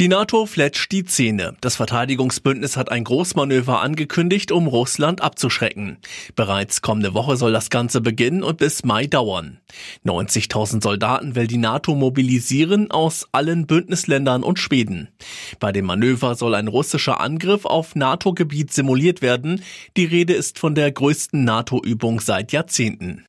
Die NATO fletscht die Zähne. Das Verteidigungsbündnis hat ein Großmanöver angekündigt, um Russland abzuschrecken. Bereits kommende Woche soll das Ganze beginnen und bis Mai dauern. 90.000 Soldaten will die NATO mobilisieren aus allen Bündnisländern und Schweden. Bei dem Manöver soll ein russischer Angriff auf NATO-Gebiet simuliert werden. Die Rede ist von der größten NATO-Übung seit Jahrzehnten.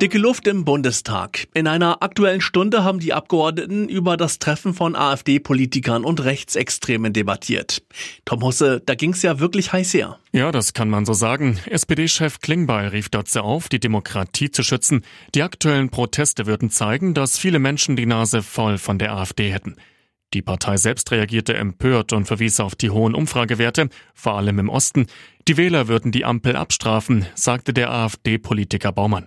Dicke Luft im Bundestag. In einer aktuellen Stunde haben die Abgeordneten über das Treffen von AfD-Politikern und Rechtsextremen debattiert. Tom Husse, da ging's ja wirklich heiß her. Ja, das kann man so sagen. SPD-Chef Klingbeil rief dazu auf, die Demokratie zu schützen. Die aktuellen Proteste würden zeigen, dass viele Menschen die Nase voll von der AfD hätten. Die Partei selbst reagierte empört und verwies auf die hohen Umfragewerte, vor allem im Osten. Die Wähler würden die Ampel abstrafen, sagte der AfD-Politiker Baumann.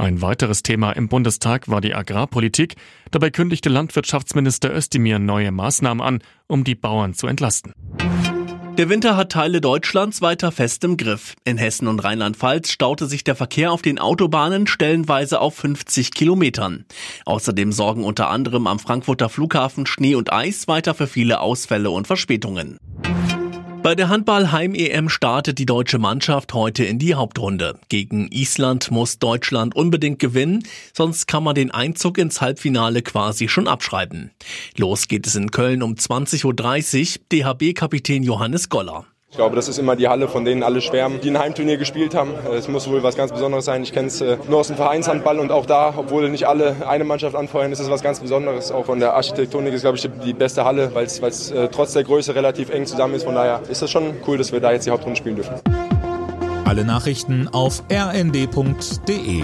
Ein weiteres Thema im Bundestag war die Agrarpolitik. Dabei kündigte Landwirtschaftsminister Özdemir neue Maßnahmen an, um die Bauern zu entlasten. Der Winter hat Teile Deutschlands weiter fest im Griff. In Hessen und Rheinland-Pfalz staute sich der Verkehr auf den Autobahnen stellenweise auf 50 Kilometern. Außerdem sorgen unter anderem am Frankfurter Flughafen Schnee und Eis weiter für viele Ausfälle und Verspätungen. Bei der Handball-Heim-EM startet die deutsche Mannschaft heute in die Hauptrunde. Gegen Island muss Deutschland unbedingt gewinnen, sonst kann man den Einzug ins Halbfinale quasi schon abschreiben. Los geht es in Köln um 20.30 Uhr, DHB-Kapitän Johannes Goller. Ich glaube, das ist immer die Halle, von denen alle schwärmen, die ein Heimturnier gespielt haben. Es muss wohl was ganz Besonderes sein. Ich kenne es äh, nur aus dem Vereinshandball und auch da, obwohl nicht alle eine Mannschaft anfeuern, ist es was ganz Besonderes. Auch von der Architektonik ist, glaube ich, die beste Halle, weil es äh, trotz der Größe relativ eng zusammen ist. Von daher ist es schon cool, dass wir da jetzt die Hauptrunde spielen dürfen. Alle Nachrichten auf rnd.de